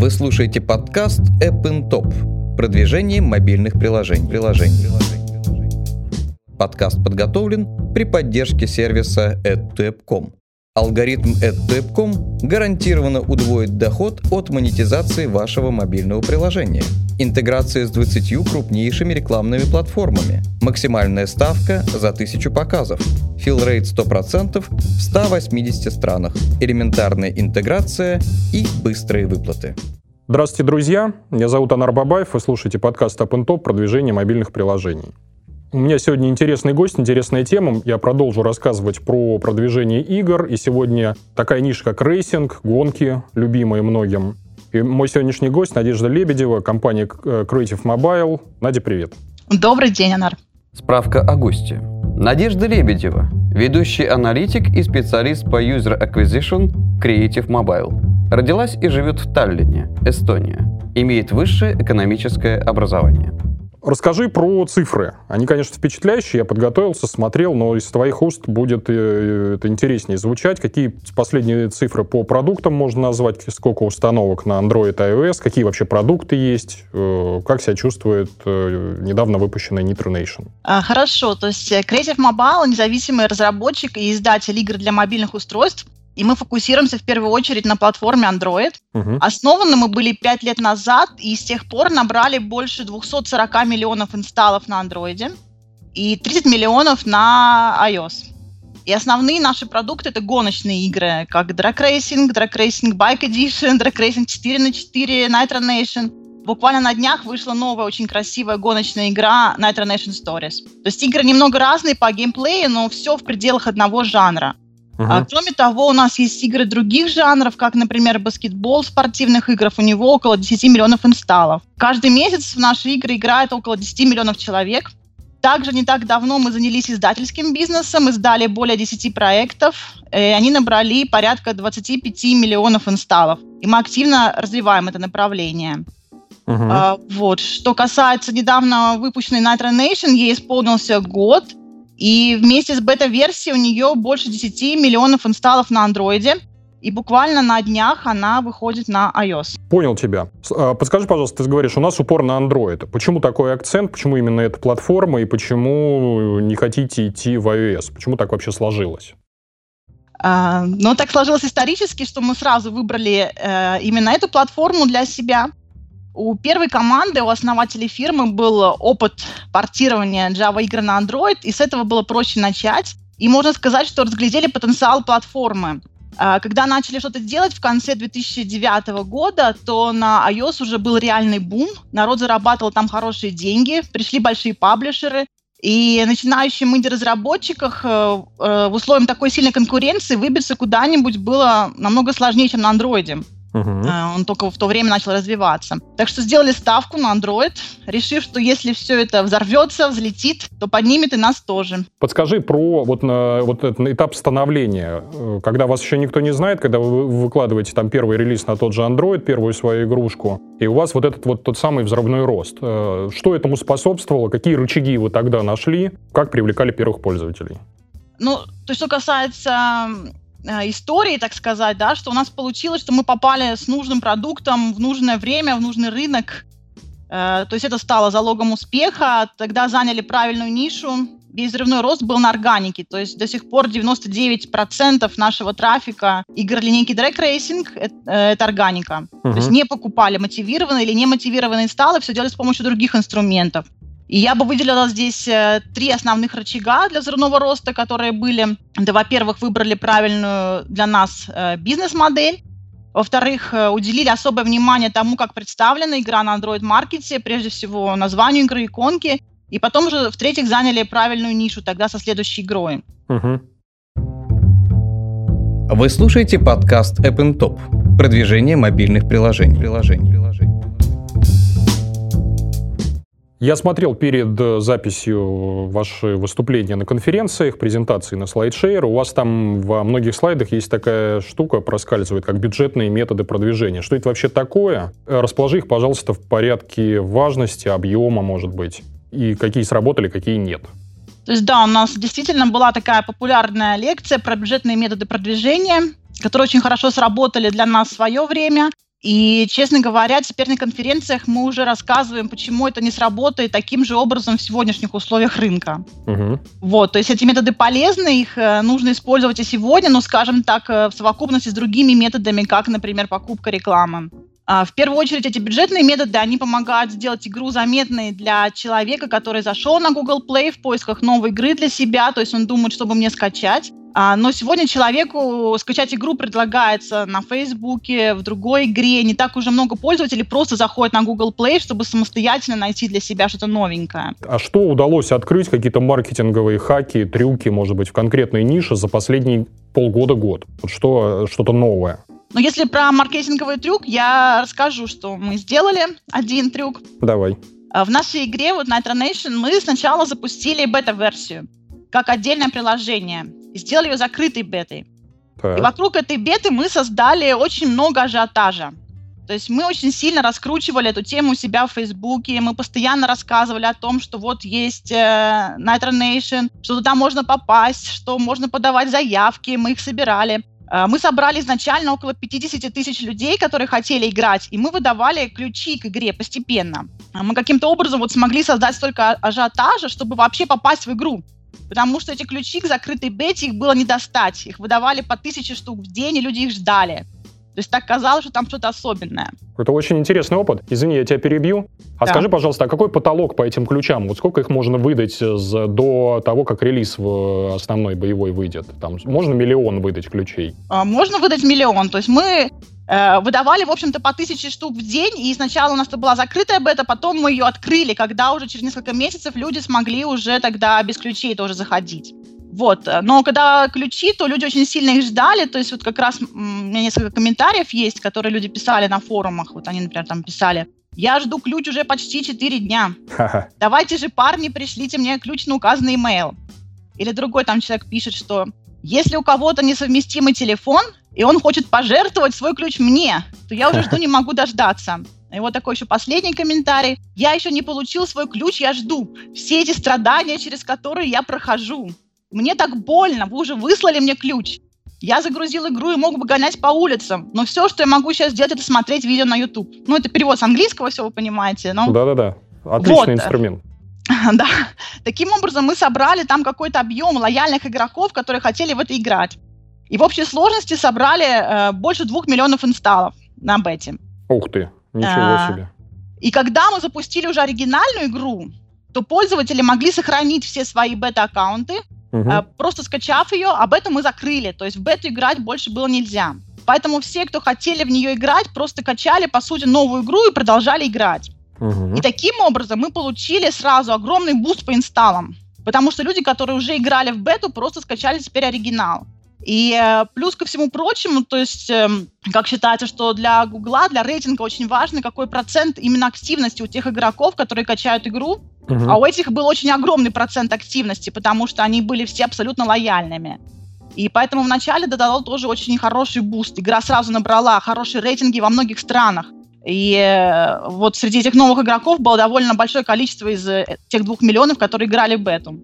Вы слушаете подкаст App in Top. Продвижение мобильных приложений. приложений. Подкаст подготовлен при поддержке сервиса AdToApp.com. Алгоритм AdToApp.com гарантированно удвоит доход от монетизации вашего мобильного приложения. Интеграция с 20 крупнейшими рекламными платформами. Максимальная ставка за 1000 показов. Филрейт 100% в 180 странах. Элементарная интеграция и быстрые выплаты. Здравствуйте, друзья. Меня зовут Анар Бабаев. Вы слушаете подкаст AppTop «Продвижение мобильных приложений». У меня сегодня интересный гость, интересная тема. Я продолжу рассказывать про продвижение игр. И сегодня такая ниша, как racing, гонки, любимые многим. И мой сегодняшний гость Надежда Лебедева, компания э, Creative Mobile. Надя, привет. Добрый день, Анар. Справка о госте. Надежда Лебедева, ведущий аналитик и специалист по User Acquisition Creative Mobile. Родилась и живет в Таллине, Эстония. Имеет высшее экономическое образование. Расскажи про цифры. Они, конечно, впечатляющие. Я подготовился, смотрел, но из твоих уст будет э, это интереснее звучать. Какие последние цифры по продуктам можно назвать? Сколько установок на Android iOS? Какие вообще продукты есть? Э, как себя чувствует э, недавно выпущенная Nitro Nation? А, хорошо. То есть Creative Mobile — независимый разработчик и издатель игр для мобильных устройств. И мы фокусируемся в первую очередь на платформе Android. Угу. Основаны мы были 5 лет назад, и с тех пор набрали больше 240 миллионов инсталлов на Android и 30 миллионов на iOS. И основные наши продукты это гоночные игры, как Drag Racing, Drag Racing Bike Edition, Drag Racing 4 на 4, Nitro Nation. Буквально на днях вышла новая очень красивая гоночная игра Nitro Nation Stories. То есть игры немного разные по геймплею, но все в пределах одного жанра. Uh-huh. А, кроме того, у нас есть игры других жанров, как, например, баскетбол спортивных игр. У него около 10 миллионов инсталлов. Каждый месяц в наши игры играет около 10 миллионов человек. Также не так давно мы занялись издательским бизнесом, издали более 10 проектов, и они набрали порядка 25 миллионов инсталлов. И мы активно развиваем это направление. Uh-huh. А, вот. Что касается недавно выпущенной Nitro Nation, ей исполнился год – и вместе с бета-версией у нее больше 10 миллионов инсталлов на андроиде. И буквально на днях она выходит на iOS. Понял тебя. А, подскажи, пожалуйста, ты говоришь, у нас упор на Android. Почему такой акцент? Почему именно эта платформа? И почему не хотите идти в iOS? Почему так вообще сложилось? Uh, ну, так сложилось исторически, что мы сразу выбрали uh, именно эту платформу для себя. У первой команды, у основателей фирмы был опыт портирования Java игр на Android, и с этого было проще начать. И можно сказать, что разглядели потенциал платформы. А, когда начали что-то делать в конце 2009 года, то на iOS уже был реальный бум, народ зарабатывал там хорошие деньги, пришли большие паблишеры, и начинающим инди-разработчиках э, э, в условиях такой сильной конкуренции выбиться куда-нибудь было намного сложнее, чем на андроиде. Угу. Он только в то время начал развиваться. Так что сделали ставку на Android, решив, что если все это взорвется, взлетит, то поднимет и нас тоже. Подскажи про вот, вот этот этап становления. Э, когда вас еще никто не знает, когда вы выкладываете там первый релиз на тот же Android, первую свою игрушку, и у вас вот этот вот тот самый взрывной рост. Э, что этому способствовало? Какие рычаги вы тогда нашли? Как привлекали первых пользователей? Ну, то, что касается истории, так сказать, да, что у нас получилось, что мы попали с нужным продуктом в нужное время, в нужный рынок. Э, то есть это стало залогом успеха. Тогда заняли правильную нишу. Весь взрывной рост был на органике, то есть до сих пор 99% нашего трафика игр линейки Drag Racing это, э, это органика. Uh-huh. То есть не покупали мотивированные или не мотивированные сталы, все делали с помощью других инструментов. И я бы выделила здесь э, три основных рычага для взрывного роста, которые были. Да, во-первых, выбрали правильную для нас э, бизнес-модель. Во-вторых, э, уделили особое внимание тому, как представлена игра на Android-маркете, прежде всего названию игры, иконки. И потом уже, в-третьих, заняли правильную нишу тогда со следующей игрой. Угу. Вы слушаете подкаст App Top. Продвижение мобильных приложений. приложений. Я смотрел перед э, записью ваши выступления на конференциях, презентации на SlideShare. У вас там во многих слайдах есть такая штука, проскальзывает, как бюджетные методы продвижения. Что это вообще такое? Э, расположи их, пожалуйста, в порядке важности, объема, может быть. И какие сработали, какие нет. То есть, да, у нас действительно была такая популярная лекция про бюджетные методы продвижения, которые очень хорошо сработали для нас в свое время. И, честно говоря, теперь на конференциях мы уже рассказываем, почему это не сработает таким же образом в сегодняшних условиях рынка. Угу. Вот, то есть эти методы полезны, их э, нужно использовать и сегодня, но, скажем так, э, в совокупности с другими методами, как, например, покупка рекламы. А, в первую очередь эти бюджетные методы, они помогают сделать игру заметной для человека, который зашел на Google Play в поисках новой игры для себя, то есть он думает, чтобы мне скачать. А, но сегодня человеку скачать игру предлагается на Фейсбуке, в другой игре. Не так уже много пользователей просто заходят на Google Play, чтобы самостоятельно найти для себя что-то новенькое. А что удалось открыть? Какие-то маркетинговые хаки, трюки, может быть, в конкретной нише за последние полгода-год? Что, что-то новое? Ну, если про маркетинговый трюк, я расскажу, что мы сделали. Один трюк. Давай. А, в нашей игре, вот Nitro Nation, мы сначала запустили бета-версию как отдельное приложение и сделали ее закрытой бетой. Так. И вокруг этой беты мы создали очень много ажиотажа. То есть мы очень сильно раскручивали эту тему у себя в Фейсбуке, мы постоянно рассказывали о том, что вот есть э, Nitro Nation, что туда можно попасть, что можно подавать заявки, мы их собирали. Э, мы собрали изначально около 50 тысяч людей, которые хотели играть, и мы выдавали ключи к игре постепенно. Мы каким-то образом вот смогли создать столько ажиотажа, чтобы вообще попасть в игру потому что эти ключи к закрытой бете их было не достать. Их выдавали по тысяче штук в день, и люди их ждали. То есть так казалось, что там что-то особенное. Это очень интересный опыт. Извини, я тебя перебью. А да. скажи, пожалуйста, а какой потолок по этим ключам? Вот сколько их можно выдать до того, как релиз в основной боевой выйдет? Там можно миллион выдать ключей? А, можно выдать миллион. То есть мы Э, выдавали, в общем-то, по тысяче штук в день, и сначала у нас это была закрытая бета, потом мы ее открыли, когда уже через несколько месяцев люди смогли уже тогда без ключей тоже заходить. Вот. Но когда ключи, то люди очень сильно их ждали. То есть вот как раз у меня несколько комментариев есть, которые люди писали на форумах. Вот они, например, там писали, я жду ключ уже почти 4 дня. Давайте же, парни, пришлите мне ключ на указанный email. Или другой там человек пишет, что если у кого-то несовместимый телефон, и он хочет пожертвовать свой ключ мне, то я уже жду, не могу дождаться. И вот такой еще последний комментарий. Я еще не получил свой ключ, я жду. Все эти страдания, через которые я прохожу. Мне так больно, вы уже выслали мне ключ. Я загрузил игру и мог бы гонять по улицам, но все, что я могу сейчас сделать, это смотреть видео на YouTube. Ну, это перевод с английского, все вы понимаете. Но... Да-да-да, отличный вот. инструмент. Да. Таким образом, мы собрали там какой-то объем лояльных игроков, которые хотели в это играть. И в общей сложности собрали э, больше двух миллионов инсталлов на бете. Ух ты, ничего а, себе. И когда мы запустили уже оригинальную игру, то пользователи могли сохранить все свои бета-аккаунты, угу. просто скачав ее, об этом мы закрыли. То есть в бету играть больше было нельзя. Поэтому все, кто хотели в нее играть, просто качали, по сути, новую игру и продолжали играть. Угу. И таким образом мы получили сразу огромный буст по инсталлам. Потому что люди, которые уже играли в бету, просто скачали теперь оригинал. И э, плюс ко всему прочему, то есть, э, как считается, что для Гугла, для рейтинга очень важно, какой процент именно активности у тех игроков, которые качают игру. Uh-huh. А у этих был очень огромный процент активности, потому что они были все абсолютно лояльными. И поэтому вначале это дало тоже очень хороший буст. Игра сразу набрала хорошие рейтинги во многих странах. И э, вот среди этих новых игроков было довольно большое количество из э, тех двух миллионов, которые играли в бету.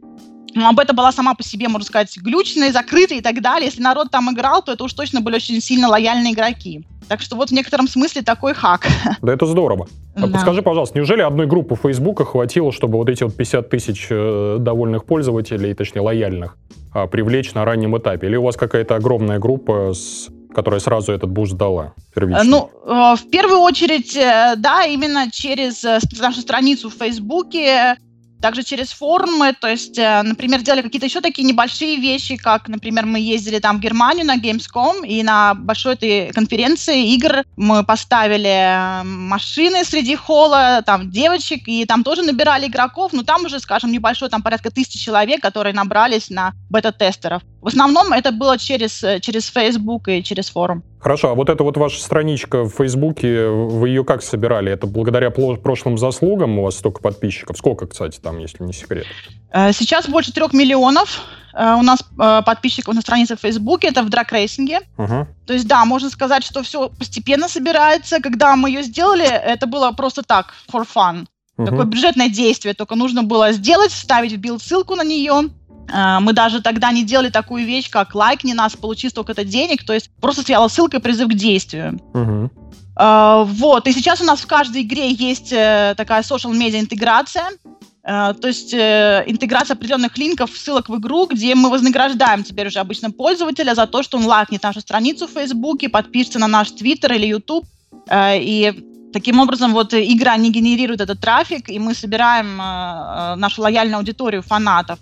Ну, об этом была сама по себе, можно сказать, глючная, закрытая и так далее. Если народ там играл, то это уж точно были очень сильно лояльные игроки. Так что вот в некотором смысле такой хак. Да это здорово. А да. Подскажи, пожалуйста, неужели одной группы Фейсбука хватило, чтобы вот эти вот 50 тысяч э, довольных пользователей, точнее лояльных, а, привлечь на раннем этапе? Или у вас какая-то огромная группа, с, которая сразу этот буст дала? Первично? Ну, э, в первую очередь, э, да, именно через нашу страницу в Фейсбуке также через форумы, то есть, э, например, делали какие-то еще такие небольшие вещи, как, например, мы ездили там в Германию на Gamescom, и на большой этой конференции игр мы поставили э, машины среди холла, там, девочек, и там тоже набирали игроков, но там уже, скажем, небольшой, там порядка тысячи человек, которые набрались на бета-тестеров. В основном это было через, э, через Facebook и через форум. Хорошо, а вот эта вот ваша страничка в Фейсбуке, вы ее как собирали? Это благодаря прошлым заслугам у вас столько подписчиков? Сколько, кстати, там, если не секрет? Э, сейчас больше трех миллионов э, у нас подписчиков на странице в Фейсбуке, это в Drag Racing е. Угу. То есть, да, можно сказать, что все постепенно собирается. Когда мы ее сделали, это было просто так, for fun. Угу. Такое бюджетное действие, только нужно было сделать, вставить в билд ссылку на нее, мы даже тогда не делали такую вещь, как лайкни нас, получи столько-то денег, то есть просто стояла ссылка призыв к действию. Угу. Вот, и сейчас у нас в каждой игре есть uh, такая social media интеграция, uh, то есть uh, интеграция определенных линков, ссылок в игру, где мы вознаграждаем теперь уже обычно пользователя за то, что он лайкнет нашу страницу в Фейсбуке, подпишется на наш Твиттер или Ютуб, и таким образом вот игра не генерирует этот трафик, и мы собираем uh, нашу лояльную аудиторию фанатов.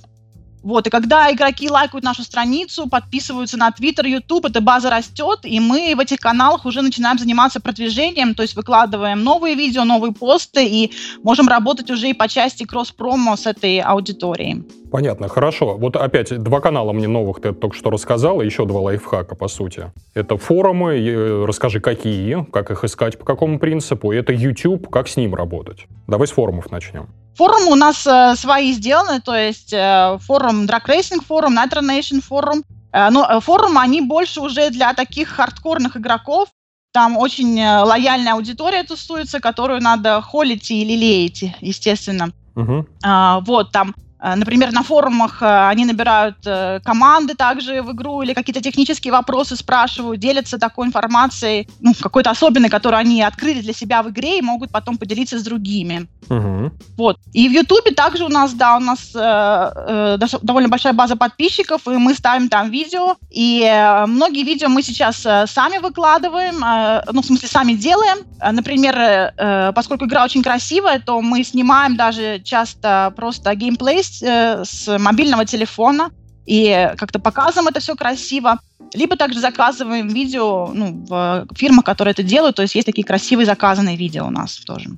Вот, и когда игроки лайкают нашу страницу, подписываются на Twitter, YouTube, эта база растет, и мы в этих каналах уже начинаем заниматься продвижением, то есть выкладываем новые видео, новые посты, и можем работать уже и по части кросс-промо с этой аудиторией. Понятно, хорошо. Вот опять два канала мне новых ты только что рассказала, еще два лайфхака, по сути. Это форумы, э, расскажи, какие, как их искать, по какому принципу. Это YouTube, как с ним работать. Давай с форумов начнем. Форумы у нас э, свои сделаны, то есть э, форум Drag Racing форум, Nitro Nation форум. Э, но форумы, они больше уже для таких хардкорных игроков. Там очень лояльная аудитория тусуется, которую надо холить и лелеять, естественно. Uh-huh. А, вот, там например, на форумах э, они набирают э, команды также в игру или какие-то технические вопросы спрашивают, делятся такой информацией, ну, какой-то особенной, которую они открыли для себя в игре и могут потом поделиться с другими. Угу. Вот. И в Ютубе также у нас, да, у нас э, э, довольно большая база подписчиков, и мы ставим там видео. И э, многие видео мы сейчас э, сами выкладываем, э, ну, в смысле, сами делаем. Например, э, поскольку игра очень красивая, то мы снимаем даже часто просто геймплей с, э, с мобильного телефона и как-то показываем это все красиво. Либо также заказываем видео ну, в фирмах, которые это делают. То есть есть такие красивые заказанные видео у нас тоже.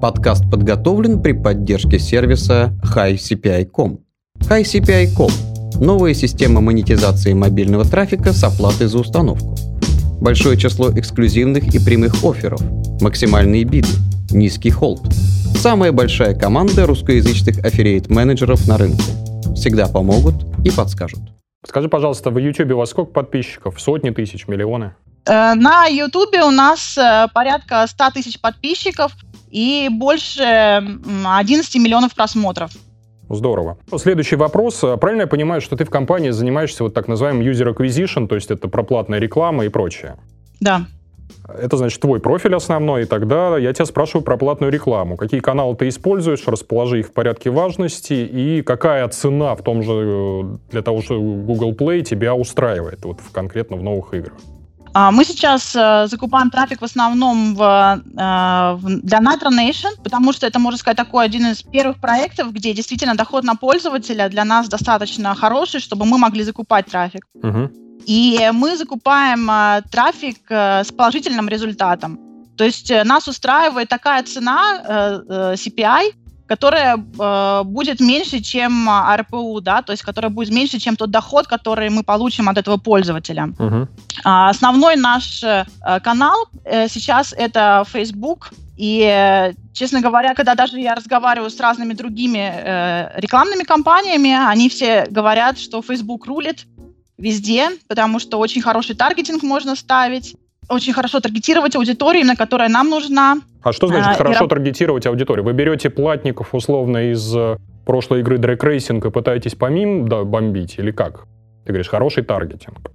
Подкаст подготовлен при поддержке сервиса HiCPI.com. HiCPI.com – новая система монетизации мобильного трафика с оплатой за установку. Большое число эксклюзивных и прямых офферов, максимальные биды, низкий холд – Самая большая команда русскоязычных аффилиейт-менеджеров на рынке. Всегда помогут и подскажут. Скажи, пожалуйста, в YouTube у вас сколько подписчиков? Сотни тысяч, миллионы? Э, на YouTube у нас э, порядка 100 тысяч подписчиков и больше 11 миллионов просмотров. Здорово. Следующий вопрос. Правильно я понимаю, что ты в компании занимаешься вот так называемым user acquisition, то есть это проплатная реклама и прочее? Да. Это значит твой профиль основной, и тогда я тебя спрашиваю про платную рекламу. Какие каналы ты используешь, расположи их в порядке важности, и какая цена в том же э, для того же Google Play тебя устраивает вот в, конкретно в новых играх? А, мы сейчас э, закупаем трафик в основном в, э, в, для Nitro Nation, потому что это, можно сказать, такой один из первых проектов, где действительно доход на пользователя для нас достаточно хороший, чтобы мы могли закупать трафик. Угу. И мы закупаем э, трафик э, с положительным результатом. То есть э, нас устраивает такая цена э, э CPI, которая э, будет меньше, чем RPU, да, то есть которая будет меньше, чем тот доход, который мы получим от этого пользователя. Uh-huh. А, основной наш э, канал э, сейчас это Facebook, и, э, честно говоря, когда даже я разговариваю с разными другими э, рекламными компаниями, они все говорят, что Facebook рулит, везде, потому что очень хороший таргетинг можно ставить, очень хорошо таргетировать аудиторию, на которая нам нужна. А что значит а, хорошо и... таргетировать аудиторию? Вы берете платников условно из э, прошлой игры Drag Racing и пытаетесь по ним да, бомбить или как? Ты говоришь, хороший таргетинг.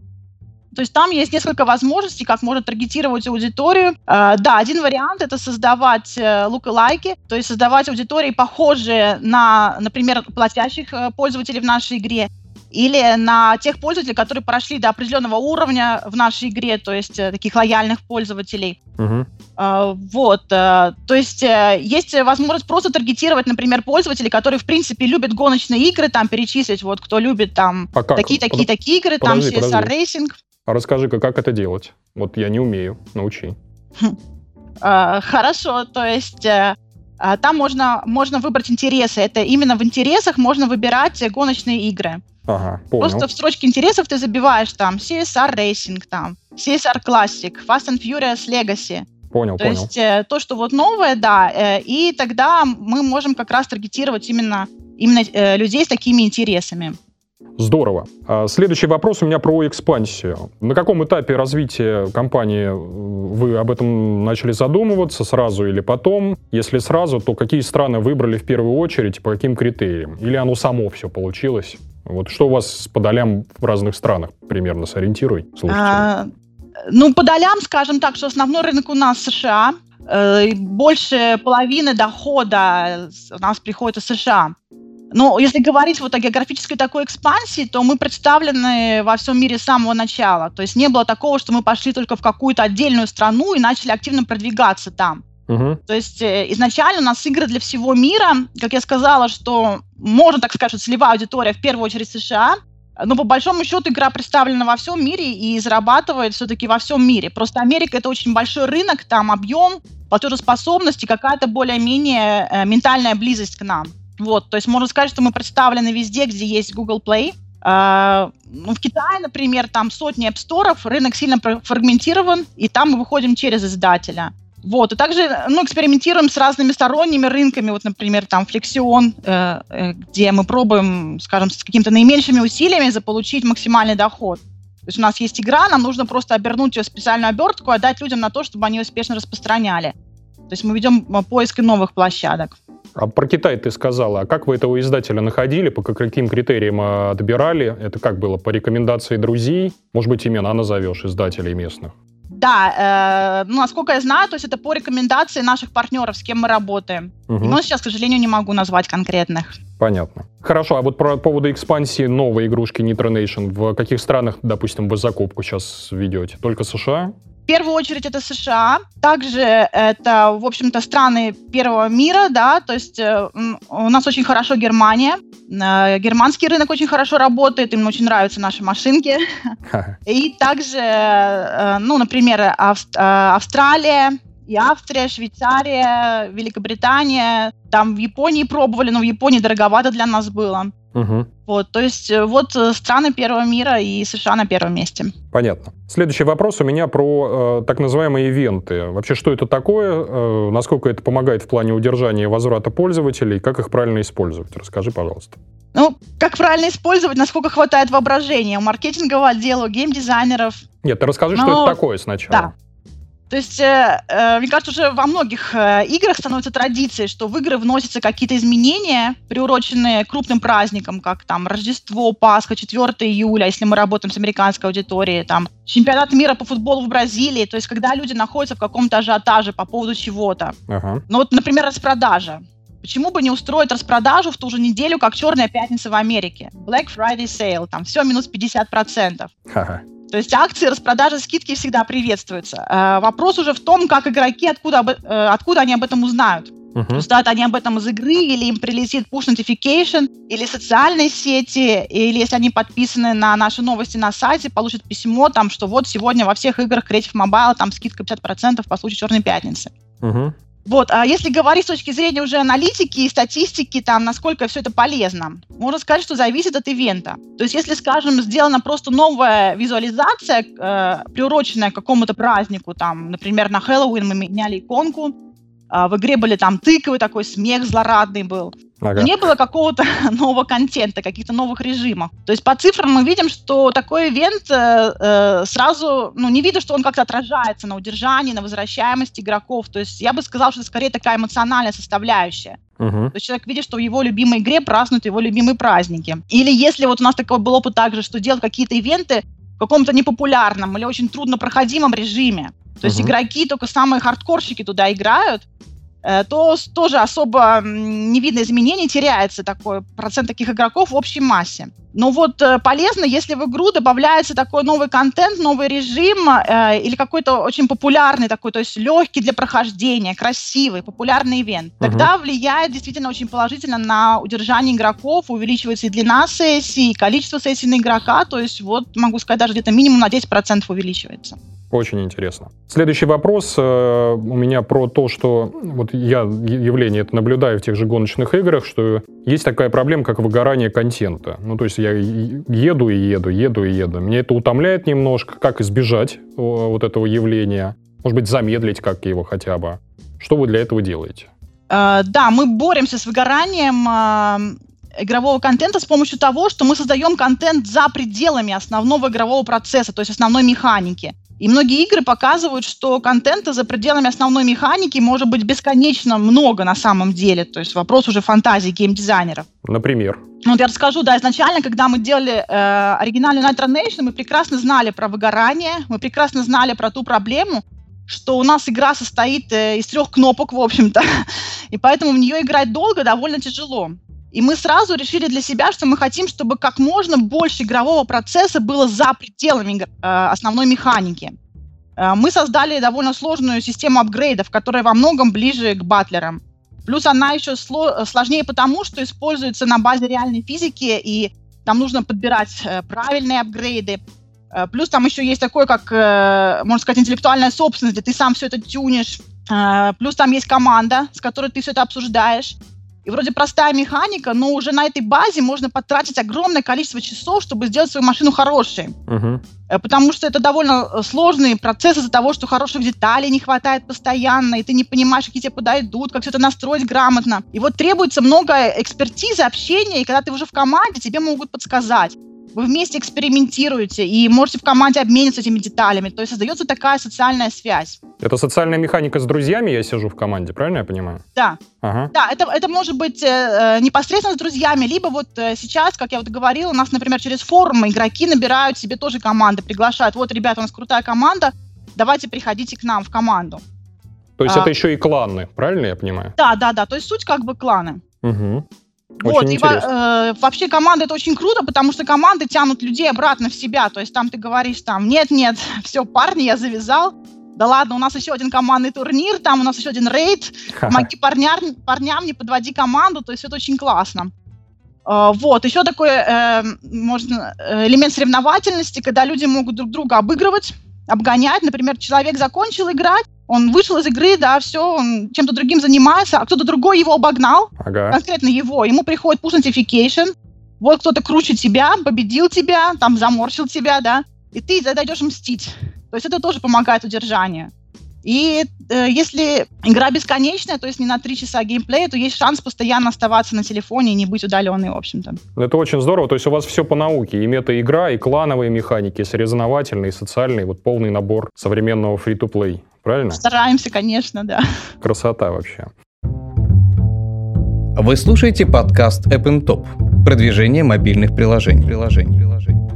То есть там есть несколько возможностей, как можно таргетировать аудиторию. Uh, да, один вариант это создавать uh, лайки, то есть создавать аудитории, похожие на, например, платящих uh, пользователей в нашей игре или на тех пользователей, которые прошли до определенного уровня в нашей игре, то есть э, таких лояльных пользователей. Uh, вот, uh, то есть uh, есть возможность просто таргетировать, например, пользователей, которые в принципе любят гоночные игры, там перечислить, вот кто любит там а такие, такие, игры, подожди, там CSR Racing. А расскажи-ка, как это делать? Вот я не умею, научи. Хорошо, то есть там можно, можно выбрать интересы. Это именно в интересах можно выбирать гоночные игры. Ага, понял. Просто в строчке интересов ты забиваешь там CSR Racing, там, CSR Classic, Fast and Furious Legacy. Понял, то понял. есть э, то, что вот новое, да, э, и тогда мы можем как раз таргетировать именно, именно э, людей с такими интересами. Здорово. А следующий вопрос у меня про экспансию. На каком этапе развития компании э, вы об этом начали задумываться, сразу или потом? Если сразу, то какие страны выбрали в первую очередь по каким критериям? Или оно само все получилось? Вот что у вас с подолям в разных странах примерно сориентируй, а, Ну, по долям, скажем так, что основной рынок у нас США. Э, больше половины дохода у нас приходит из США. Но если говорить вот о географической такой экспансии, то мы представлены во всем мире с самого начала. То есть не было такого, что мы пошли только в какую-то отдельную страну и начали активно продвигаться там. Угу. То есть э, изначально у нас игры для всего мира. Как я сказала, что можно так сказать, что целевая аудитория в первую очередь США, но по большому счету игра представлена во всем мире и зарабатывает все-таки во всем мире. Просто Америка это очень большой рынок, там объем, платежеспособность и какая-то более-менее э, ментальная близость к нам. Вот, то есть можно сказать, что мы представлены везде, где есть Google Play. Uh, ну, в Китае, например, там сотни App Store, рынок сильно фрагментирован, и там мы выходим через издателя. Вот, и также ну, экспериментируем с разными сторонними рынками, вот, например, там Flexion, э, э, где мы пробуем, скажем, с какими-то наименьшими усилиями заполучить максимальный доход. То есть у нас есть игра, нам нужно просто обернуть ее специальную обертку отдать людям на то, чтобы они успешно распространяли. То есть мы ведем э, поиск новых площадок. А про Китай ты сказала. А как вы этого издателя находили? По каким критериям э, отбирали? Это как было? По рекомендации друзей? Может быть, имена назовешь издателей местных? Да, э, ну, насколько я знаю, то есть это по рекомендации наших партнеров, с кем мы работаем. Угу. Но сейчас, к сожалению, не могу назвать конкретных. Понятно. Хорошо, а вот по поводу экспансии новой игрушки Nitro Nation, в каких странах, допустим, вы закупку сейчас ведете? Только США? Первую очередь это США, также это, в общем-то, страны первого мира, да, то есть э, у нас очень хорошо Германия, э, германский рынок очень хорошо работает, им очень нравятся наши машинки. И также, э, ну, например, Австралия, и Австрия, Швейцария, Великобритания. Там в Японии пробовали, но в Японии дороговато для нас было. Угу. Вот, то есть э, вот э, страны первого мира и США на первом месте. Понятно. Следующий вопрос у меня про э, так называемые ивенты. Вообще, что это такое? Э, насколько это помогает в плане удержания и возврата пользователей? Как их правильно использовать? Расскажи, пожалуйста. Ну, как правильно использовать, насколько хватает воображения у маркетингового отдела, у геймдизайнеров. Нет, ты расскажи, Но... что это такое сначала. Да. То есть, э, э, мне кажется, уже во многих э, играх становится традицией, что в игры вносятся какие-то изменения, приуроченные крупным праздникам, как там Рождество, Пасха, 4 июля, если мы работаем с американской аудиторией, там чемпионат мира по футболу в Бразилии, то есть когда люди находятся в каком-то ажиотаже по поводу чего-то. Ага. Ну вот, например, распродажа. Почему бы не устроить распродажу в ту же неделю, как Черная пятница в Америке? Black Friday Sale, там все минус 50%. Ага. То есть акции, распродажи, скидки всегда приветствуются. Э, вопрос уже в том, как игроки, откуда, э, откуда они об этом узнают. Uh-huh. То есть, они об этом из игры, или им прилетит push notification, или социальные сети, или если они подписаны на наши новости на сайте, получат письмо, там, что вот сегодня во всех играх Creative Mobile там скидка 50% по случаю Черной пятницы. Uh-huh. Вот, а если говорить с точки зрения уже аналитики и статистики, там, насколько все это полезно, можно сказать, что зависит от ивента. То есть, если, скажем, сделана просто новая визуализация, э, приуроченная к какому-то празднику, там, например, на Хэллоуин мы меняли иконку, э, в игре были там тыквы, такой смех злорадный был. Ага. Не было какого-то нового контента, каких-то новых режимов. То есть по цифрам мы видим, что такой ивент э, э, сразу, ну, не видно, что он как-то отражается на удержании, на возвращаемости игроков. То есть я бы сказала, что это скорее такая эмоциональная составляющая. Uh-huh. То есть человек видит, что в его любимой игре празднуют его любимые праздники. Или если вот у нас такой был опыт также, что делать какие-то ивенты в каком-то непопулярном или очень труднопроходимом режиме. То есть uh-huh. игроки, только самые хардкорщики туда играют, то тоже особо не видно изменений, теряется такой процент таких игроков в общей массе. Но вот э, полезно, если в игру добавляется такой новый контент, новый режим э, или какой-то очень популярный такой, то есть легкий для прохождения, красивый, популярный ивент. Тогда угу. влияет действительно очень положительно на удержание игроков, увеличивается и длина сессии, и количество сессий на игрока, то есть вот могу сказать, даже где-то минимум на 10% увеличивается. Очень интересно. Следующий вопрос э, у меня про то, что вот я явление это наблюдаю в тех же гоночных играх, что есть такая проблема, как выгорание контента. Ну, то есть я еду и еду, еду и еду. Меня это утомляет немножко. Как избежать вот этого явления? Может быть, замедлить как его хотя бы? Что вы для этого делаете? Uh, да, мы боремся с выгоранием uh, игрового контента с помощью того, что мы создаем контент за пределами основного игрового процесса, то есть основной механики. И многие игры показывают, что контента за пределами основной механики может быть бесконечно много на самом деле. То есть вопрос уже фантазии геймдизайнеров. Например? Ну, вот я расскажу, да, изначально, когда мы делали э, оригинальную Nitro Nation, мы прекрасно знали про выгорание, мы прекрасно знали про ту проблему, что у нас игра состоит э, из трех кнопок, в общем-то, и поэтому в нее играть долго довольно тяжело. И мы сразу решили для себя, что мы хотим, чтобы как можно больше игрового процесса было за пределами э, основной механики. Э, мы создали довольно сложную систему апгрейдов, которая во многом ближе к батлерам. Плюс она еще сло- сложнее потому, что используется на базе реальной физики, и там нужно подбирать э, правильные апгрейды. Э, плюс там еще есть такое, как, э, можно сказать, интеллектуальная собственность, где ты сам все это тюнишь. Э, плюс там есть команда, с которой ты все это обсуждаешь. И вроде простая механика, но уже на этой базе можно потратить огромное количество часов, чтобы сделать свою машину хорошей. Угу. Потому что это довольно э, сложный процесс из-за того, что хороших деталей не хватает постоянно, и ты не понимаешь, какие тебе подойдут, как все это настроить грамотно. И вот требуется много экспертизы, общения, и когда ты уже в команде, тебе могут подсказать вы вместе экспериментируете и можете в команде обмениться этими деталями. То есть создается такая социальная связь. Это социальная механика с друзьями, я сижу в команде, правильно я понимаю? Да. Ага. Да, это, это может быть э, э, непосредственно с друзьями, либо вот э, сейчас, как я вот говорила, у нас, например, через форумы игроки набирают себе тоже команды, приглашают. Вот, ребята, у нас крутая команда, давайте приходите к нам в команду. То есть а, это еще и кланы, правильно я понимаю? Да, да, да. То есть суть как бы кланы. Угу. Вот, очень и э, вообще команда это очень круто, потому что команды тянут людей обратно в себя. То есть там ты говоришь там, нет-нет, все, парни, я завязал. Да ладно, у нас еще один командный турнир, там у нас еще один рейд. Помоги парням, парням, не подводи команду, то есть это очень классно. Э, вот, еще такой э, можно, э, элемент соревновательности, когда люди могут друг друга обыгрывать, обгонять. Например, человек закончил играть, он вышел из игры, да, все, он чем-то другим занимается, а кто-то другой его обогнал, ага. конкретно его, ему приходит push notification, вот кто-то круче тебя, победил тебя, там заморщил тебя, да, и ты зайдешь мстить. То есть это тоже помогает удержанию. И э, если игра бесконечная, то есть не на три часа геймплея, то есть шанс постоянно оставаться на телефоне и не быть удаленной, в общем-то. Это очень здорово. То есть у вас все по науке. И мета-игра, и клановые механики, и соревновательные, и социальные. Вот полный набор современного фри-то-плей. Правильно? Стараемся, конечно, да. Красота вообще. Вы слушаете подкаст App Top. Продвижение мобильных приложений. приложений. приложений.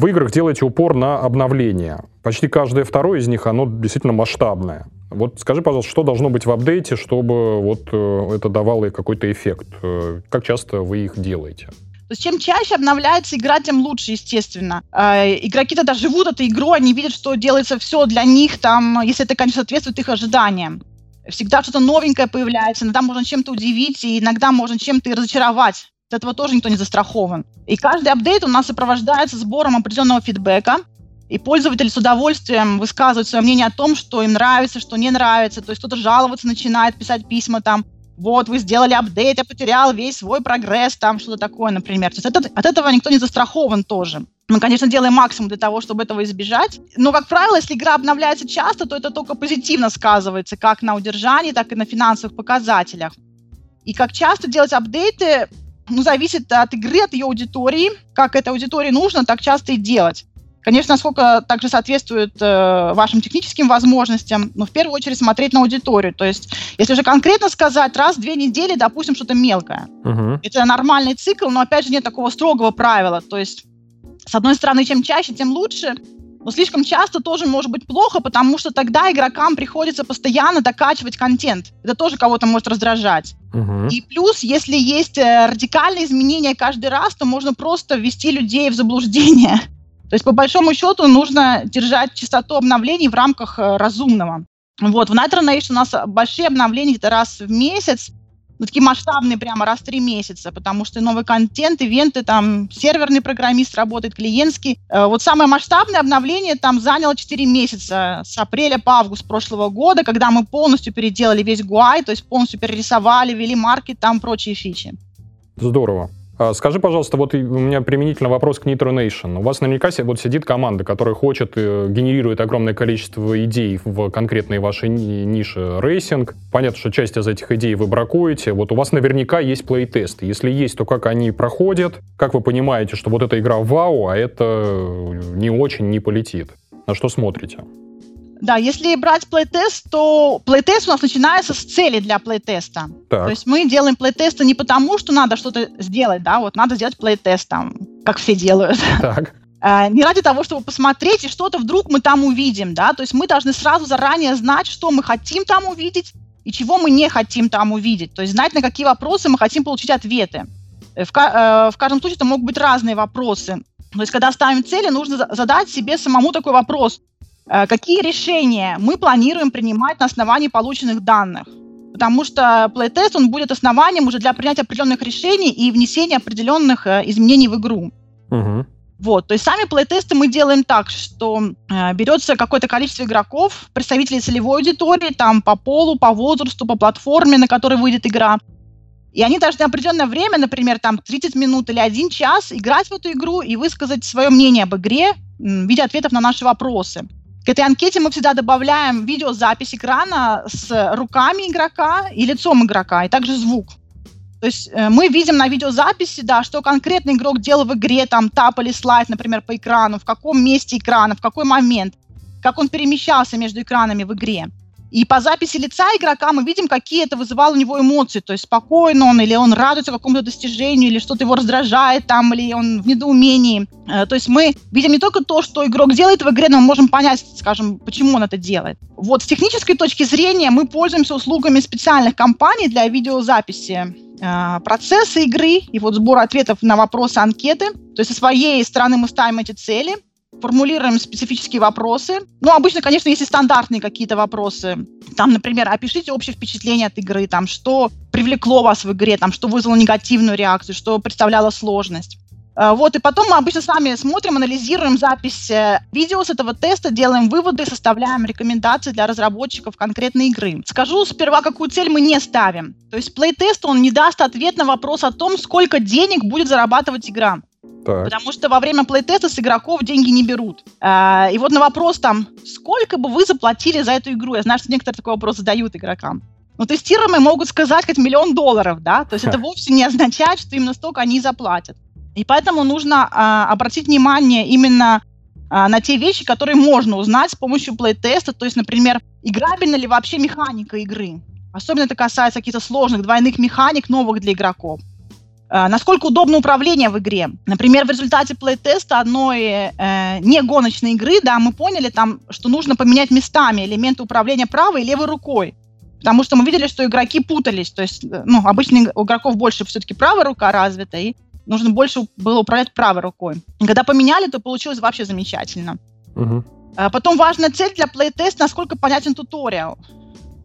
В играх делаете упор на обновление. Почти каждое второе из них, оно действительно масштабное. Вот скажи, пожалуйста, что должно быть в апдейте, чтобы вот э, это давало какой-то эффект? Э, как часто вы их делаете? Чем чаще обновляется игра, тем лучше, естественно. Э, игроки тогда живут этой игрой, они видят, что делается все для них, там, если это, конечно, соответствует их ожиданиям. Всегда что-то новенькое появляется, иногда можно чем-то удивить, и иногда можно чем-то и разочаровать. От этого тоже никто не застрахован. И каждый апдейт у нас сопровождается сбором определенного фидбэка, и пользователи с удовольствием высказывают свое мнение о том, что им нравится, что не нравится. То есть кто-то жаловаться начинает, писать письма там, вот, вы сделали апдейт, я потерял весь свой прогресс, там что-то такое, например. То есть от, от этого никто не застрахован тоже. Мы, конечно, делаем максимум для того, чтобы этого избежать. Но, как правило, если игра обновляется часто, то это только позитивно сказывается как на удержании, так и на финансовых показателях. И как часто делать апдейты, ну, зависит от игры, от ее аудитории. Как этой аудитории нужно, так часто и делать. Конечно, насколько также соответствует э, вашим техническим возможностям, но в первую очередь смотреть на аудиторию. То есть, если уже конкретно сказать, раз в две недели, допустим, что-то мелкое. Угу. Это нормальный цикл, но опять же нет такого строгого правила. То есть, с одной стороны, чем чаще, тем лучше. Но слишком часто тоже может быть плохо, потому что тогда игрокам приходится постоянно докачивать контент. Это тоже кого-то может раздражать. Угу. И плюс, если есть э, радикальные изменения каждый раз, то можно просто ввести людей в заблуждение. То есть, по большому счету, нужно держать частоту обновлений в рамках э, разумного. Вот, в Nitro Nation у нас большие обновления где-то раз в месяц, ну, такие масштабные прямо раз в три месяца, потому что новый контент, ивенты, там, серверный программист работает, клиентский. Э, вот самое масштабное обновление там заняло 4 месяца, с апреля по август прошлого года, когда мы полностью переделали весь GUI, то есть полностью перерисовали, ввели марки, там, прочие фичи. Здорово. А, скажи, пожалуйста, вот у меня применительно вопрос к Nitro Nation. У вас наверняка вот сидит команда, которая хочет, э, генерирует огромное количество идей в конкретной вашей нише racing. Понятно, что часть из этих идей вы бракуете. Вот у вас наверняка есть плей-тесты. Если есть, то как они проходят? Как вы понимаете, что вот эта игра вау, а это не очень не полетит? На что смотрите? Да, если брать плейтест, то плейтест у нас начинается с цели для плейтеста. Так. То есть мы делаем плейтесты не потому, что надо что-то сделать, да, вот надо сделать плейтест там, как все делают. Так. А, не ради того, чтобы посмотреть, и что-то вдруг мы там увидим, да, то есть мы должны сразу заранее знать, что мы хотим там увидеть и чего мы не хотим там увидеть, то есть знать, на какие вопросы мы хотим получить ответы. Э, в, э, в каждом случае это могут быть разные вопросы. То есть, когда ставим цели, нужно задать себе самому такой вопрос. Э, какие решения мы планируем принимать на основании полученных данных? Потому что плейтест, он будет основанием уже для принятия определенных решений и внесения определенных э, изменений в игру. Угу. Вот, то есть сами плейтесты мы делаем так, что э, берется какое-то количество игроков, представителей целевой аудитории, там по полу, по возрасту, по платформе, на которой выйдет игра. И они должны определенное время, например, там 30 минут или один час играть в эту игру и высказать свое мнение об игре в виде ответов на наши вопросы. К этой анкете мы всегда добавляем видеозапись экрана с руками игрока и лицом игрока, и также звук. То есть э, мы видим на видеозаписи, да, что конкретный игрок делал в игре, там, тап или слайд, например, по экрану, в каком месте экрана, в какой момент, как он перемещался между экранами в игре. И по записи лица игрока мы видим, какие это вызывало у него эмоции. То есть спокойно он, или он радуется какому-то достижению, или что-то его раздражает там, или он в недоумении. Э, то есть мы видим не только то, что игрок делает в игре, но мы можем понять, скажем, почему он это делает. Вот с технической точки зрения мы пользуемся услугами специальных компаний для видеозаписи э, процесса игры и вот сбора ответов на вопросы анкеты. То есть со своей стороны мы ставим эти цели – формулируем специфические вопросы. Ну, обычно, конечно, есть и стандартные какие-то вопросы. Там, например, опишите общее впечатление от игры, там, что привлекло вас в игре, там, что вызвало негативную реакцию, что представляло сложность. А, вот, и потом мы обычно с вами смотрим, анализируем запись э, видео с этого теста, делаем выводы, составляем рекомендации для разработчиков конкретной игры. Скажу сперва, какую цель мы не ставим. То есть плей-тест, он не даст ответ на вопрос о том, сколько денег будет зарабатывать игра. Так. Потому что во время плейтеста с игроков деньги не берут. А, и вот на вопрос там, сколько бы вы заплатили за эту игру? Я знаю, что некоторые такой вопрос задают игрокам. Но тестируемые могут сказать хоть миллион долларов, да? То есть Ха. это вовсе не означает, что именно столько они заплатят. И поэтому нужно а, обратить внимание именно а, на те вещи, которые можно узнать с помощью плейтеста. То есть, например, играбельна ли вообще механика игры. Особенно это касается каких-то сложных двойных механик, новых для игроков. Э, насколько удобно управление в игре. Например, в результате плей-теста одной э, не гоночной игры, да, мы поняли там, что нужно поменять местами элементы управления правой и левой рукой. Потому что мы видели, что игроки путались. То есть, э, ну, обычно у игроков больше все-таки правая рука развита, и нужно больше было управлять правой рукой. И когда поменяли, то получилось вообще замечательно. Угу. Потом важная цель для плей-теста, насколько понятен туториал.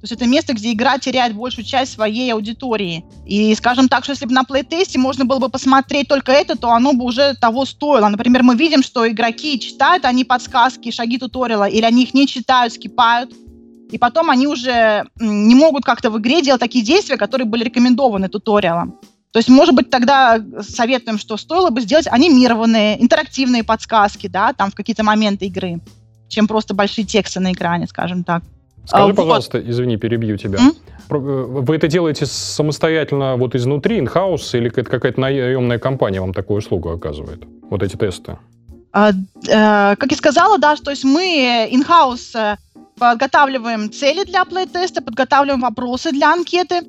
То есть это место, где игра теряет большую часть своей аудитории. И скажем так, что если бы на плейтесте можно было бы посмотреть только это, то оно бы уже того стоило. Например, мы видим, что игроки читают они подсказки, шаги туториала, или они их не читают, скипают. И потом они уже не могут как-то в игре делать такие действия, которые были рекомендованы туториалом. То есть, может быть, тогда советуем, что стоило бы сделать анимированные, интерактивные подсказки, да, там в какие-то моменты игры, чем просто большие тексты на экране, скажем так. Скажи, а, пожалуйста, вот. извини, перебью тебя. М? Э, вы это делаете самостоятельно вот изнутри, инхаус, или это какая-то наемная компания вам такую услугу оказывает? Вот эти тесты? А, а, как я сказала, да, то есть мы in-house э, подготавливаем цели для плей-теста, подготавливаем вопросы для анкеты,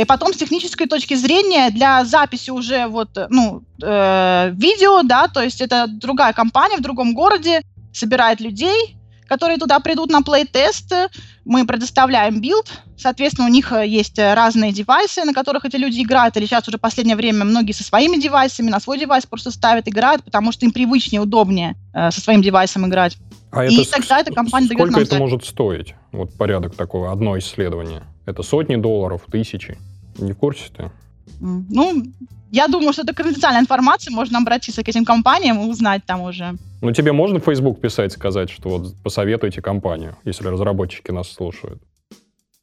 и потом с технической точки зрения для записи уже вот, ну, э, видео, да, то есть это другая компания в другом городе, собирает людей, которые туда придут на плей-тест. Мы предоставляем билд. Соответственно, у них э, есть э, разные девайсы, на которых эти люди играют. Или сейчас уже в последнее время многие со своими девайсами на свой девайс просто ставят, играют, потому что им привычнее, удобнее э, со своим девайсом играть. А и это тогда эта компания сколько дает нам это может стоить? Вот порядок такого, одно исследование. Это сотни долларов, тысячи. Не в курсе ты? Ну, я думаю, что это конфиденциальная информация, можно обратиться к этим компаниям и узнать там уже. Ну, тебе можно в Facebook писать, сказать, что вот посоветуйте компанию, если разработчики нас слушают?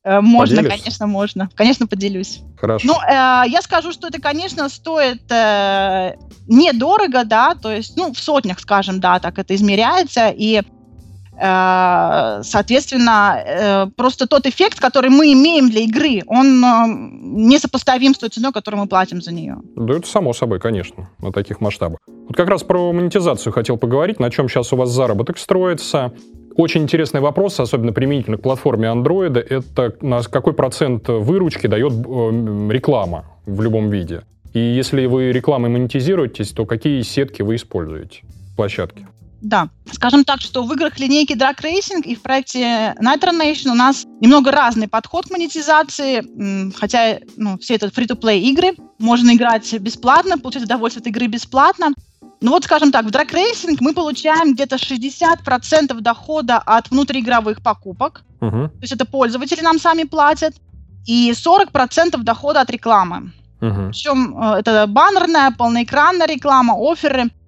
Э, можно, Поделишь? конечно, можно. Конечно, поделюсь. Хорошо. Ну, э, я скажу, что это, конечно, стоит э, недорого, да, то есть, ну, в сотнях, скажем, да, так это измеряется, и соответственно, э, просто тот эффект, который мы имеем для игры, он э, несопоставим с той ценой, которую мы платим за нее. Да, это само собой, конечно, на таких масштабах. Вот как раз про монетизацию хотел поговорить, на чем сейчас у вас заработок строится. Очень интересный вопрос, особенно применительно к платформе Android, это на какой процент выручки дает реклама в любом виде. И если вы рекламой монетизируетесь, то какие сетки вы используете, площадки? Да. Скажем так, что в играх линейки Drag Racing и в проекте Nitro Nation у нас немного разный подход к монетизации, хотя ну, все это free-to-play игры, можно играть бесплатно, получать удовольствие от игры бесплатно. Ну вот, скажем так, в Drag Racing мы получаем где-то 60% дохода от внутриигровых покупок, uh-huh. то есть это пользователи нам сами платят, и 40% дохода от рекламы. Uh-huh. Причем э, это баннерная, полноэкранная реклама, оферы –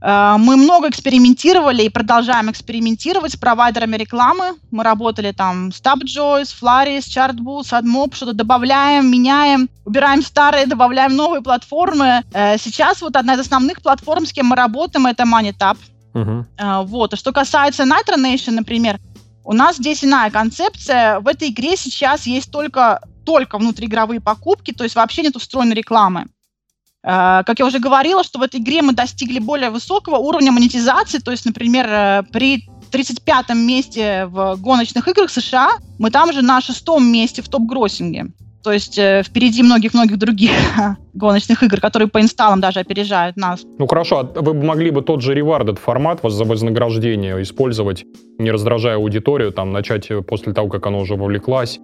мы много экспериментировали и продолжаем экспериментировать с провайдерами рекламы. Мы работали там с TapJoy, с Flaris, Chartboost, AdMob, что-то добавляем, меняем, убираем старые, добавляем новые платформы. Э, сейчас вот одна из основных платформ, с кем мы работаем, это MoneyTap. Uh-huh. Вот. А что касается Nitro Nation, например, у нас здесь иная концепция. В этой игре сейчас есть только, только внутриигровые покупки, то есть вообще нет встроенной рекламы. Э, как я уже говорила, что в этой игре мы достигли более высокого уровня монетизации, то есть, например, э, при 35-м месте в гоночных играх США, мы там же на шестом месте в топ-гроссинге. То есть э, впереди многих-многих других гоночных игр, которые по инсталлам даже опережают нас. Ну хорошо, а вы могли бы тот же rewarded формат за вознаграждение использовать, не раздражая аудиторию, там начать после того, как она уже вовлеклась,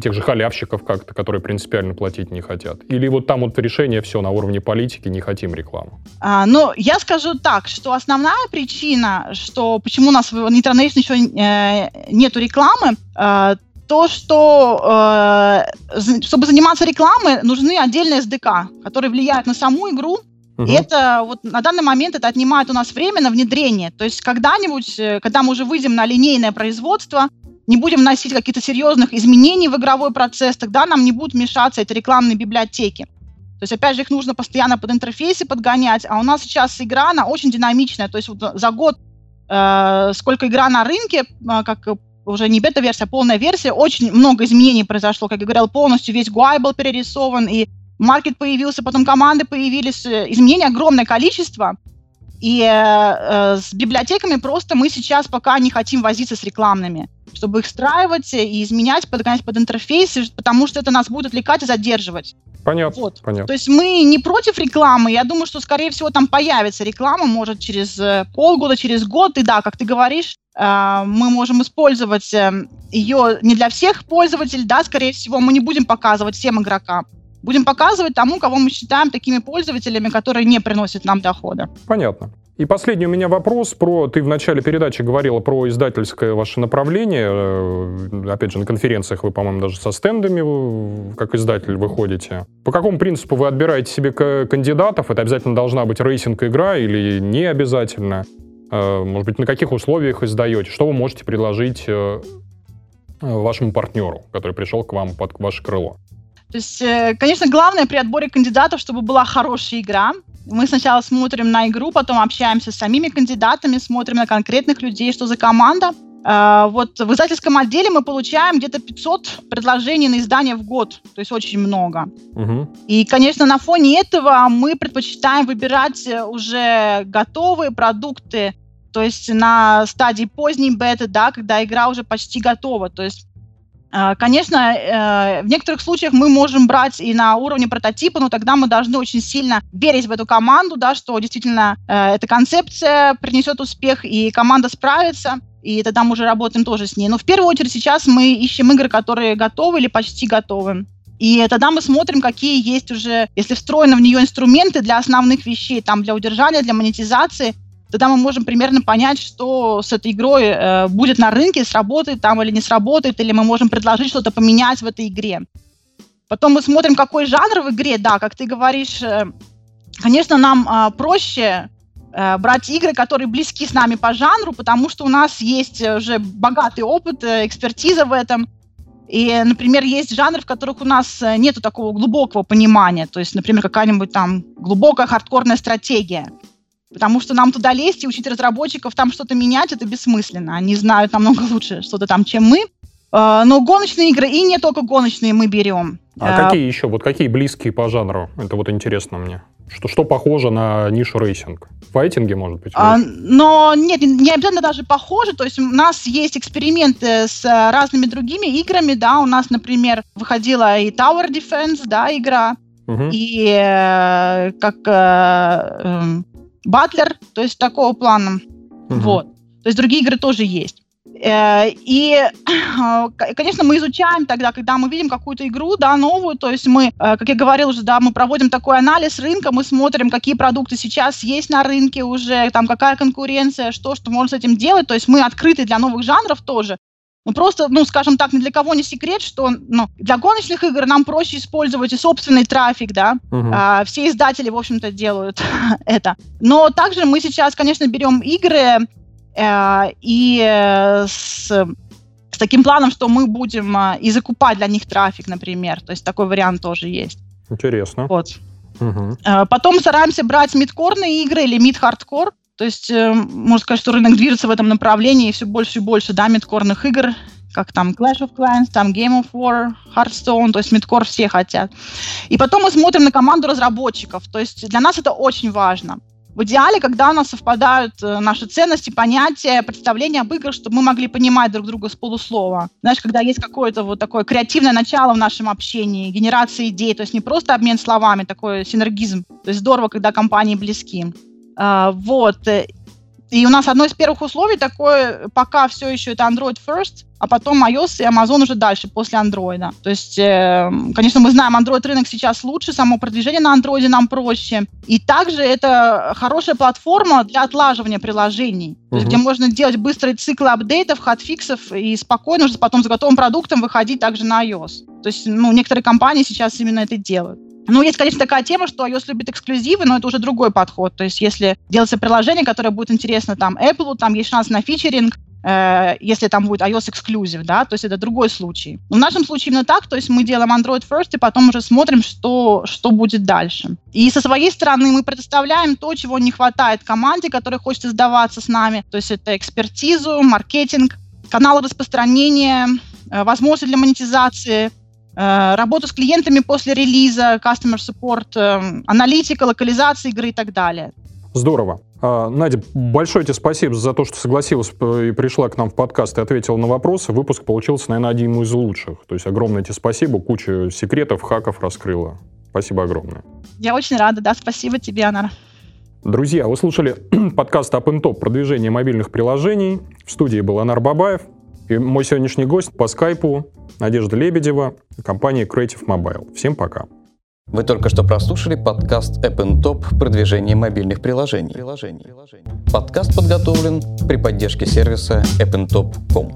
тех же халявщиков как-то, которые принципиально платить не хотят? Или вот там вот решение все на уровне политики, не хотим рекламу? А, ну, я скажу так, что основная причина, что почему у нас в Nitronation еще э, нету рекламы, э, то, что э, чтобы заниматься рекламой, нужны отдельные SDK, которые влияют на саму игру, Угу. И это вот на данный момент это отнимает у нас время на внедрение. То есть когда-нибудь, э, когда мы уже выйдем на линейное производство, не будем вносить каких-то серьезных изменений в игровой процесс, тогда нам не будут мешаться эти рекламные библиотеки. То есть, опять же, их нужно постоянно под интерфейсы подгонять, а у нас сейчас игра, она очень динамичная, то есть вот за год э, сколько игра на рынке, э, как уже не бета-версия, а полная версия, очень много изменений произошло, как я говорил, полностью весь GUI был перерисован, и маркет появился, потом команды появились, э, изменений огромное количество, и э, э, с библиотеками просто мы сейчас пока не хотим возиться с рекламными, чтобы их встраивать и изменять, подгонять под интерфейсы, потому что это нас будет отвлекать и задерживать. Понятно, вот. понятно. То есть мы не против рекламы. Я думаю, что, скорее всего, там появится реклама, может, через э, полгода, через год. И да, как ты говоришь, э, мы можем использовать э, ее не для всех пользователей, да, скорее всего, мы не будем показывать всем игрокам будем показывать тому, кого мы считаем такими пользователями, которые не приносят нам дохода. Понятно. И последний у меня вопрос про... Ты в начале передачи говорила про издательское ваше направление. Э, опять же, на конференциях вы, по-моему, даже со стендами как издатель выходите. По какому принципу вы отбираете себе кандидатов? Это обязательно должна быть рейсинг-игра или не обязательно? Э, может быть, на каких условиях издаете? Что вы можете предложить э, вашему партнеру, который пришел к вам под ваше крыло? То есть, э, конечно, главное при отборе кандидатов, чтобы была хорошая игра. Мы сначала смотрим на игру, потом общаемся с самими кандидатами, смотрим на конкретных людей, что за команда. А, вот в издательском отделе мы получаем где-то 500 предложений на издание в год, то есть очень много. Угу. И, конечно, на фоне этого мы предпочитаем выбирать э, уже готовые продукты, то есть на стадии поздней беты, да, когда игра уже почти готова. То есть Э, конечно, э, в некоторых случаях мы можем брать и на уровне прототипа, но тогда мы должны очень сильно верить в эту команду, да, что действительно э, эта концепция принесет успех, и команда справится, и тогда мы уже работаем тоже с ней. Но в первую очередь сейчас мы ищем игры, которые готовы или почти готовы. И тогда мы смотрим, какие есть уже, если встроены в нее инструменты для основных вещей, там для удержания, для монетизации, тогда мы можем примерно понять, что с этой игрой э, будет на рынке, сработает там или не сработает, или мы можем предложить что-то поменять в этой игре. Потом мы смотрим, какой жанр в игре, да, как ты говоришь, э, конечно, нам э, проще брать игры, которые близки с нами по жанру, потому что у нас есть уже богатый опыт, э, экспертиза в этом, И, например, есть жанры, в которых у нас э, нету такого глубокого понимания. То есть, например, какая-нибудь там глубокая хардкорная стратегия. Потому что нам туда лезть и учить разработчиков там что-то менять, это бессмысленно. Они знают намного лучше что-то там, чем мы. А, но гоночные игры, и не только гоночные мы берем. А, а какие еще? Вот какие близкие по жанру? Это вот интересно мне. Что, что похоже на нишу racing? Файтинги, может быть? А, но нет, не обязательно даже похоже. То есть у нас есть эксперименты с разными другими играми, да. У нас, например, выходила и Tower Defense, да, игра, угу. и э, как э, Батлер, э, то есть такого плана. Угу. Вот. То есть другие игры тоже есть. Э, и, конечно, мы изучаем тогда, когда мы видим какую-то игру, да, новую, то есть мы, э, как я говорил уже, да, мы проводим такой анализ рынка, мы смотрим, какие продукты сейчас есть на рынке уже, там, какая конкуренция, что, что можно с этим делать, то есть мы открыты для новых жанров тоже, ну, просто, ну, скажем так, ни для кого не секрет, что ну, для гоночных игр нам проще использовать и собственный трафик, да. Угу. А, все издатели, в общем-то, делают это. Но также мы сейчас, конечно, берем игры, Э, и э, с, с таким планом, что мы будем э, и закупать для них трафик, например. То есть такой вариант тоже есть. Интересно. Вот. Угу. Потом стараемся брать мидкорные игры или мид-хардкор. То есть можно сказать, что рынок движется в этом направлении, и все больше и больше, да, мидкорных игр, как там Clash of Clans, там Game of War, Hearthstone, то есть мидкор все хотят. И потом мы смотрим на команду разработчиков. То есть для нас это очень важно. В идеале, когда у нас совпадают э, наши ценности, понятия, представления об играх, чтобы мы могли понимать друг друга с полуслова. Знаешь, когда есть какое-то вот такое креативное начало в нашем общении, генерация идей, то есть не просто обмен словами, такой синергизм. То есть здорово, когда компании близки. А, вот. И у нас одно из первых условий такое, пока все еще это Android first, а потом iOS и Amazon уже дальше, после Android. То есть, э, конечно, мы знаем, Android рынок сейчас лучше, само продвижение на Android нам проще. И также это хорошая платформа для отлаживания приложений, uh-huh. есть, где можно делать быстрые циклы апдейтов, хатфиксов и спокойно уже потом с готовым продуктом выходить также на iOS. То есть, ну, некоторые компании сейчас именно это делают. Ну, есть, конечно, такая тема, что iOS любит эксклюзивы, но это уже другой подход. То есть, если делается приложение, которое будет интересно там Apple, там есть шанс на фичеринг, э, если там будет iOS эксклюзив, да, то есть это другой случай. Но в нашем случае именно так, то есть мы делаем Android first, и потом уже смотрим, что, что будет дальше. И со своей стороны мы предоставляем то, чего не хватает команде, которая хочет сдаваться с нами, то есть это экспертизу, маркетинг, каналы распространения, э, возможности для монетизации, работу с клиентами после релиза, customer support, э, аналитика, локализация игры и так далее. Здорово. А, Надя, большое тебе спасибо за то, что согласилась и пришла к нам в подкаст и ответила на вопросы. Выпуск получился, наверное, один из лучших. То есть огромное тебе спасибо, кучу секретов, хаков раскрыла. Спасибо огромное. Я очень рада, да, спасибо тебе, Анар. Друзья, вы слушали подкаст Up Top продвижение мобильных приложений. В студии был Анар Бабаев. И мой сегодняшний гость по скайпу Надежда Лебедева, компания Creative Mobile. Всем пока. Вы только что прослушали подкаст App Top продвижение мобильных приложений. Подкаст подготовлен при поддержке сервиса appntop.com.